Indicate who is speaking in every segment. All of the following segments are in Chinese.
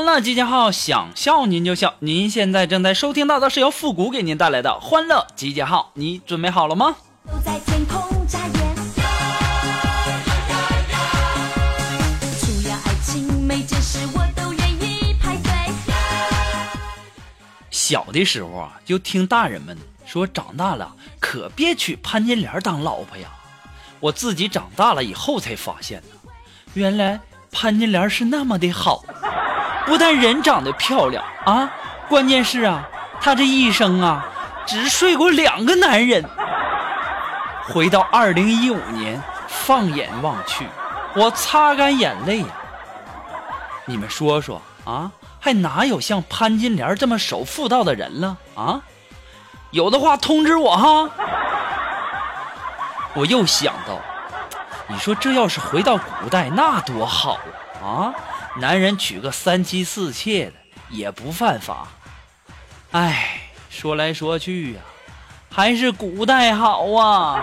Speaker 1: 欢乐集结号，想笑您就笑。您现在正在收听到的是由复古给您带来的欢乐集结号，你准备好了吗？小的时候啊，就听大人们说，长大了可别娶潘金莲当老婆呀。我自己长大了以后才发现呢，原来潘金莲是那么的好，不但人长得漂亮啊，关键是啊，她这一生啊，只睡过两个男人。回到二零一五年，放眼望去，我擦干眼泪呀、你们说说啊，还哪有像潘金莲这么守妇道的人了啊？有的话通知我哈。我又想到，你说这要是回到古代，那多好啊！啊，男人娶个三妻四妾的也不犯法。哎，说来说去呀、还是古代好啊。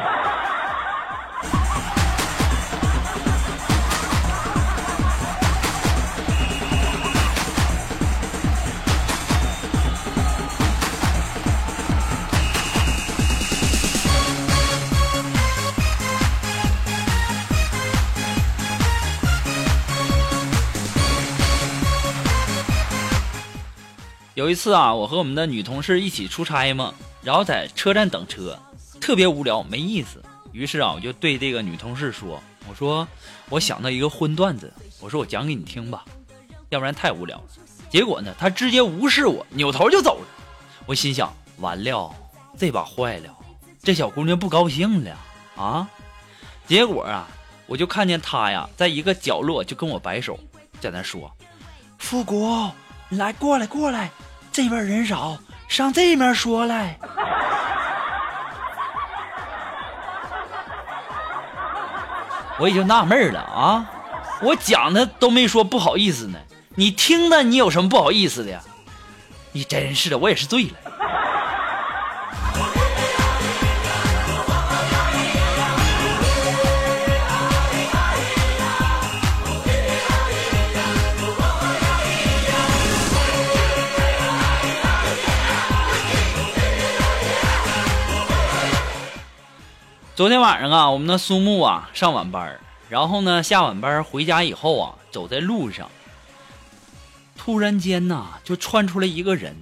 Speaker 1: 有一次啊，我和我们的女同事一起出差嘛，然后在车站等车，特别无聊没意思。于是啊，我就对这个女同事说：“我说我想到一个荤段子，我说我讲给你听吧，要不然太无聊了。”结果呢，她直接无视我，扭头就走了。我心想：完了，这把坏了，这小姑娘不高兴了啊！结果啊，我就看见她呀，在一个角落就跟我摆手，在那说：“富国，来过来过来，这边人少，上这面说来。”我也就纳闷了啊，我讲的都没说不好意思呢，你听的你有什么不好意思的呀？你真是的，我也是醉了。昨天晚上啊，我们的苏木啊上晚班，然后呢下晚班回家以后啊，走在路上，突然间呐就窜出来一个人，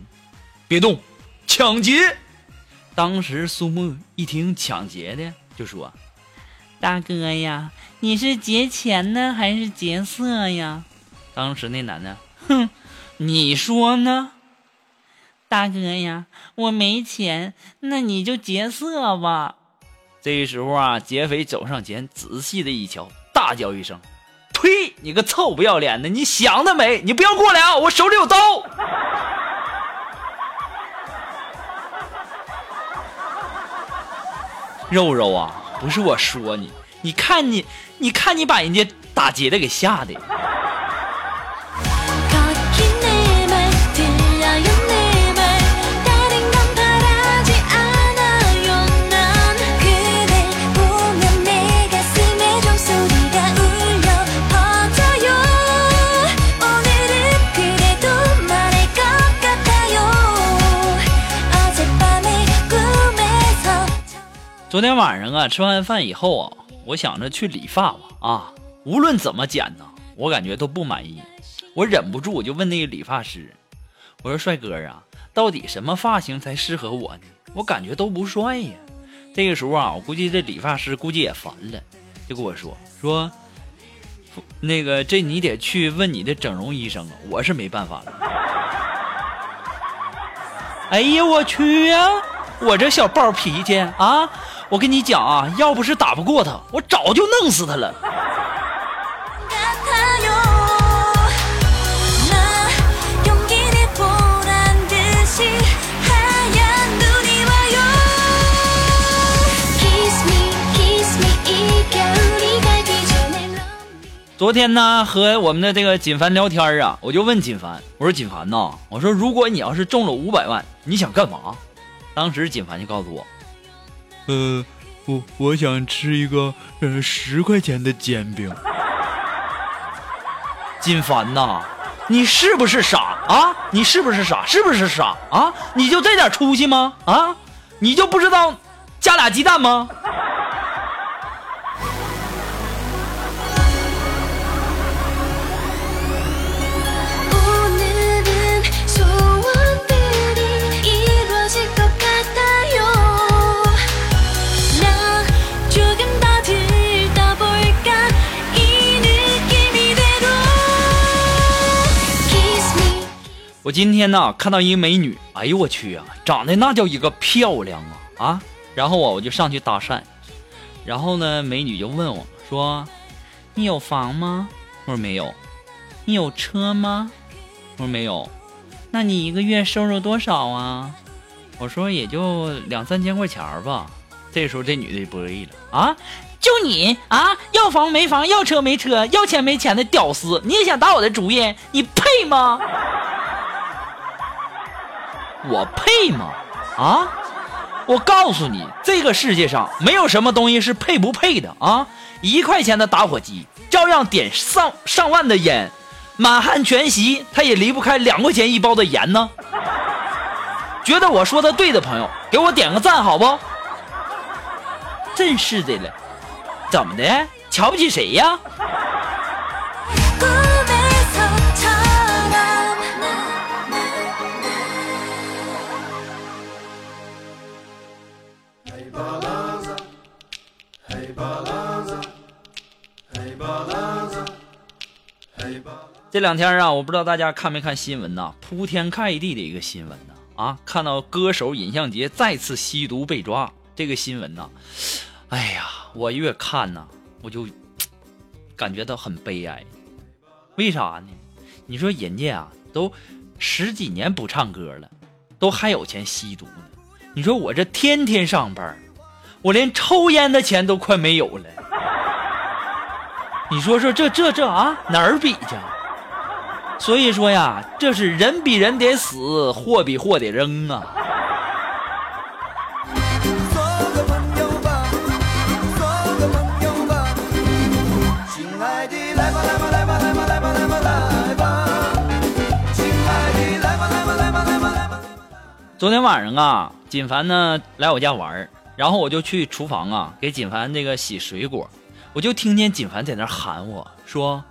Speaker 1: 别动，抢劫！当时苏木一听抢劫的，就说：“大哥呀，你是劫钱呢还是劫色呀？”当时那男的，哼，你说呢？大哥呀，我没钱，那你就劫色吧。这时候啊，劫匪走上前，仔细的一瞧，大叫一声：“呸！你个臭不要脸的！你想得美！你不要过来啊！我手里有刀！”肉肉啊，不是我说你，你看你，你看你把人家打劫的给吓的。昨天晚上啊，吃完饭以后啊，我想着去理发吧啊，无论怎么剪呢，我感觉都不满意。我忍不住我就问那个理发师，我说：“帅哥啊，到底什么发型才适合我呢？我感觉都不帅呀。”这个时候啊，我估计这理发师估计也烦了，就跟我说说，那个这你得去问你的整容医生啊，我是没办法了。哎呀，我去呀、我这小暴脾气啊，我跟你讲啊，要不是打不过他，我早就弄死他了。昨天呢，和我们的这个锦凡聊天啊，我就问锦凡，我说锦凡呐，我说如果你要是中了五百万，你想干嘛？当时锦凡就告诉我，
Speaker 2: 呃，我我想吃一个呃十块钱的煎饼。
Speaker 1: 金凡呐，你是不是傻啊？你是不是傻？是不是傻啊？你就这点出息吗？啊，你就不知道加俩鸡蛋吗？我今天呢看到一个美女，哎呦我去啊，长得那叫一个漂亮啊啊！然后啊我就上去搭讪，然后呢美女就问我说：“你有房吗？”我说没有。你有车吗？我说没有。那你一个月收入多少啊？我说也就两三千块钱吧。这时候这女的就不乐意了啊！就你啊，要房没房，要车没车，要钱没钱的屌丝，你也想打我的主意？你配吗？我配吗？啊！我告诉你，这个世界上没有什么东西是配不配的啊！一块钱的打火机照样点上上万的烟，满汉全席它也离不开两块钱一包的盐呢。觉得我说的对的朋友，给我点个赞好不？真是的了，怎么的？瞧不起谁呀？这两天啊，我不知道大家看没看新闻呐？铺天盖地的一个新闻呐啊！看到歌手尹相杰再次吸毒被抓，这个新闻呐，哎呀，我越看呐，我就感觉到很悲哀。为啥呢？你说人家啊，都十几年不唱歌了，都还有钱吸毒呢。你说我这天天上班，我连抽烟的钱都快没有了。你说说这这这啊，哪儿比去？所以说呀，这是人比人得死，货比货得扔啊！
Speaker 3: 做个朋友吧，做个朋友吧，亲爱的，来吧来吧来吧来吧来吧来吧来吧，亲爱的，来吧来吧来吧来吧来吧。
Speaker 1: 昨天晚上啊，锦凡呢来我家玩儿然后我就去厨房啊给锦凡这个洗水果，我就听见锦凡在那儿喊我说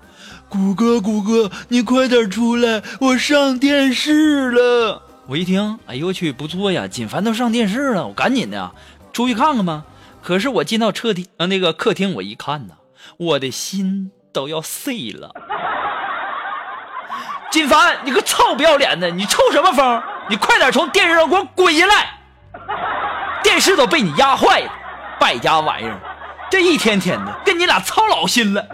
Speaker 2: 谷歌，谷歌，你快点出来，我上电视了。
Speaker 1: 我一听，哎呦我去，不错呀，锦凡都上电视了，我赶紧的出去看看吧。可是我进到客厅，呃，那个客厅，我一看呐，我的心都要碎了。锦凡，你个臭不要脸的，你抽什么风？你快点从电视上给我滚下来！电视都被你压坏了，败家玩意儿，这一天天的跟你俩操老心了。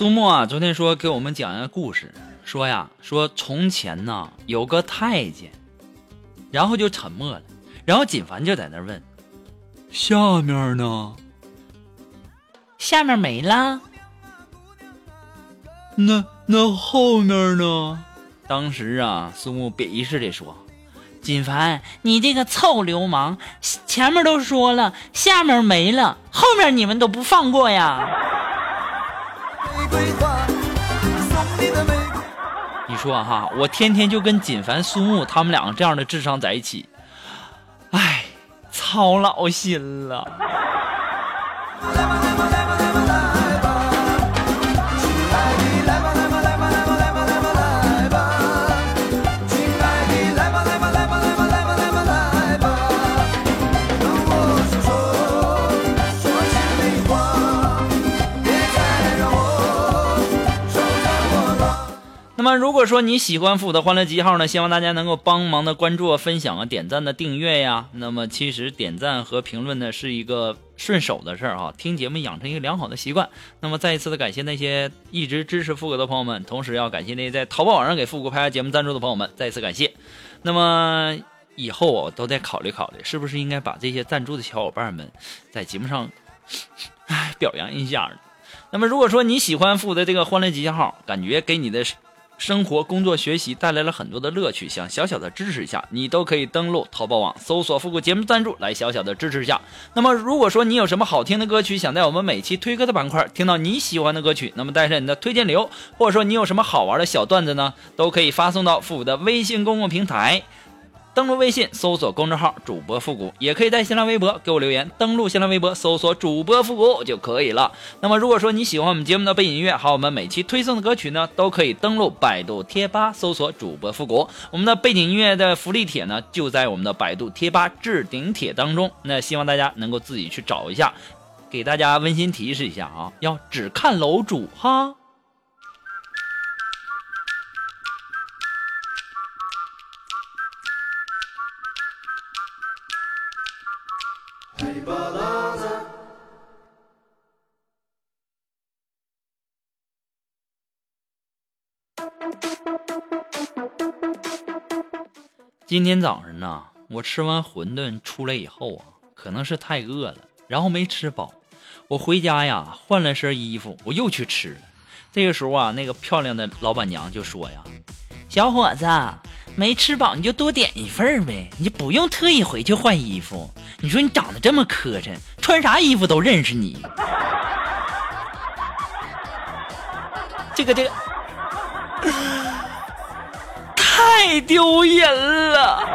Speaker 1: 苏沫啊，昨天说给我们讲一个故事，说呀，说从前呢有个太监，然后就沉默了，然后锦凡就在那问，
Speaker 2: 下面呢？
Speaker 1: 下面没了。
Speaker 2: 那那后面呢？
Speaker 1: 当时啊，苏木鄙视的说：“锦凡，你这个臭流氓，前面都说了，下面没了，后面你们都不放过呀！
Speaker 3: 你
Speaker 1: 说哈，我天天就跟锦凡、苏木他们两个这样的智商在一起，哎，操老心了。那么，如果说你喜欢复古的欢乐集号呢，希望大家能够帮忙的关注啊、分享啊、点赞的订阅呀。那么，其实点赞和评论呢是一个顺手的事儿哈，听节目养成一个良好的习惯。那么，再一次的感谢那些一直支持复古的朋友们，同时要感谢那些在淘宝网上给复古拍下节目赞助的朋友们，再一次感谢。那么以后我都得考虑考虑，是不是应该把这些赞助的小伙伴们在节目上，哎，表扬一下。那么，如果说你喜欢复古的这个欢乐集号，感觉给你的生活、工作、学习带来了很多的乐趣，想小小的支持一下，你都可以登录淘宝网搜索“复古节目赞助”来小小的支持一下。那么，如果说你有什么好听的歌曲，想在我们每期推歌的板块听到你喜欢的歌曲，那么带上你的推荐流，或者说你有什么好玩的小段子呢，都可以发送到复古的微信公共平台。登录微信搜索公众号“主播复古”，也可以在新浪微博给我留言。登录新浪微博搜索“主播复古”就可以了。那么，如果说你喜欢我们节目的背景音乐，还有我们每期推送的歌曲呢，都可以登录百度贴吧搜索“主播复古”。我们的背景音乐的福利帖呢，就在我们的百度贴吧置顶帖当中。那希望大家能够自己去找一下，给大家温馨提示一下啊，要只看楼主哈。今天早上呢，我吃完馄饨出来以后啊，可能是太饿了，然后没吃饱。我回家呀，换了身衣服，我又去吃了。这个时候啊，那个漂亮的老板娘就说呀：“小伙子，没吃饱你就多点一份呗，你就不用特意回去换衣服。你说你长得这么磕碜，穿啥衣服都认识你。”这个这个。太丢人了。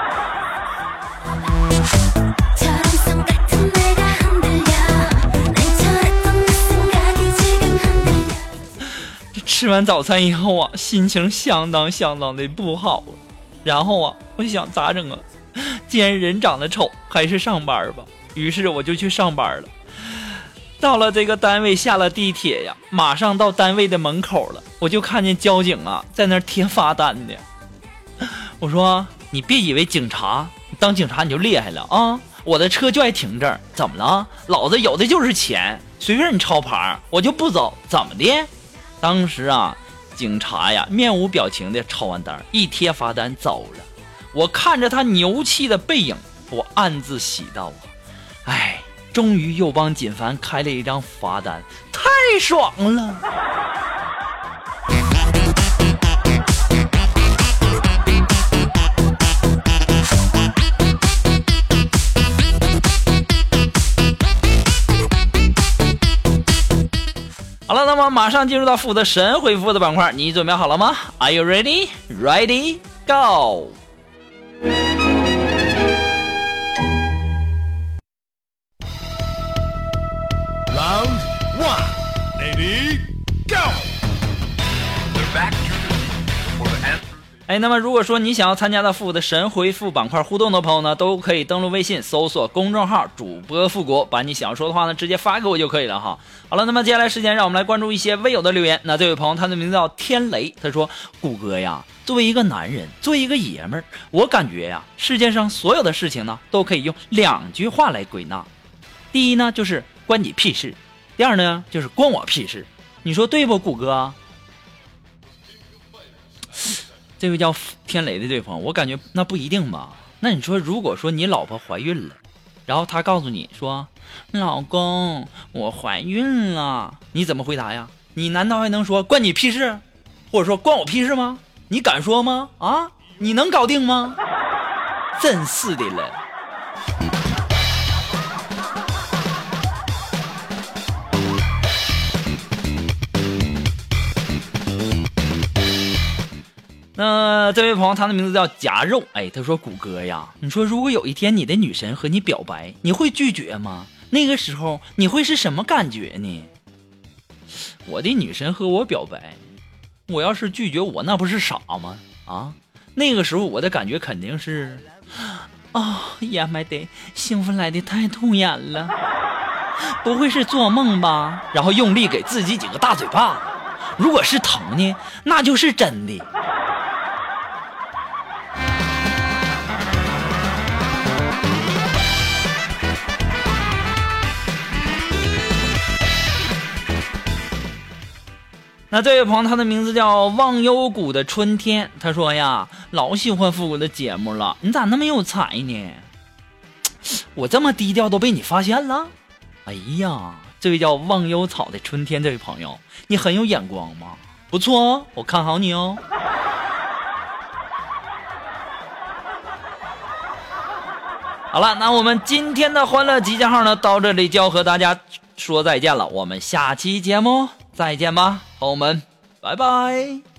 Speaker 1: 吃完早餐以后啊，心情相当相当的不好。然后啊，我想咋整啊？既然人长得丑，还是上班吧。于是我就去上班了。到了这个单位，下了地铁呀，马上到单位的门口了，我就看见交警啊在那儿贴罚单呢。我说：“你别以为警察当警察你就厉害了啊！我的车就爱停这儿，怎么了？老子有的就是钱，随便你抄牌，我就不走，怎么的？”当时啊，警察呀面无表情的抄完单，一贴罚单走了。我看着他牛气的背影，我暗自喜道啊，哎，终于又帮锦凡开了一张罚单，太爽了！那么马上进入到负责神回复的板块，你准备好了吗？Are you ready? Ready? Go!
Speaker 4: Round one, ready,
Speaker 1: 哎，那么如果说你想要参加到复古的神回复板块互动的朋友呢，都可以登录微信搜索公众号主播复古，把你想要说的话呢直接发给我就可以了哈。好了，那么接下来时间让我们来关注一些微友的留言。那这位朋友他的名字叫天雷，他说：“谷歌呀，作为一个男人，作为一个爷们儿，我感觉呀，世界上所有的事情呢，都可以用两句话来归纳。第一呢，就是关你屁事；第二呢，就是关我屁事。你说对不，谷歌？”这位叫天雷的这位朋友，我感觉那不一定吧？那你说，如果说你老婆怀孕了，然后她告诉你说：“老公，我怀孕了。”你怎么回答呀？你难道还能说关你屁事，或者说关我屁事吗？你敢说吗？啊，你能搞定吗？真是的了。那这位朋友，他的名字叫夹肉。哎，他说：“谷歌呀，你说如果有一天你的女神和你表白，你会拒绝吗？那个时候你会是什么感觉呢？”我的女神和我表白，我要是拒绝我，那不是傻吗？啊，那个时候我的感觉肯定是，啊、呀妈的，幸福来的太突然了，不会是做梦吧？然后用力给自己几个大嘴巴子。如果是疼呢，那就是真的。那这位朋友，他的名字叫忘忧谷的春天。他说呀，老喜欢复古的节目了，你咋那么有才呢？我这么低调都被你发现了？哎呀，这位叫忘忧草的春天这位朋友，你很有眼光嘛，不错哦，我看好你哦。好了，那我们今天的欢乐集结号呢，到这里就要和大家说再见了。我们下期节目再见吧，朋友们，拜拜。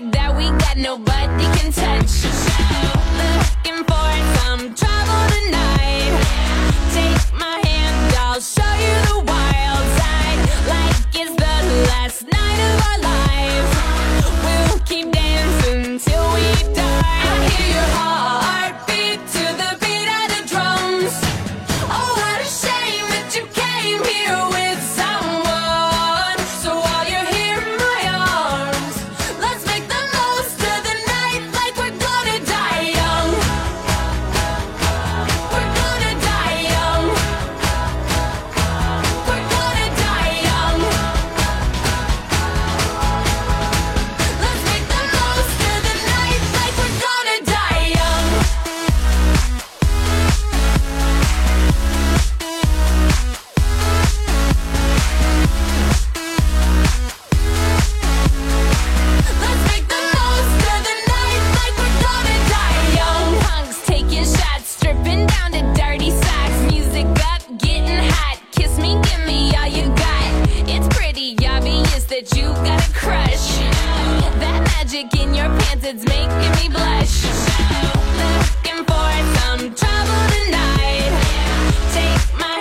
Speaker 5: Magic that we got, nobody can touch. Looking for some trouble tonight. Take my magic in your pants, it's making me blush. Looking for some trouble tonight. Take my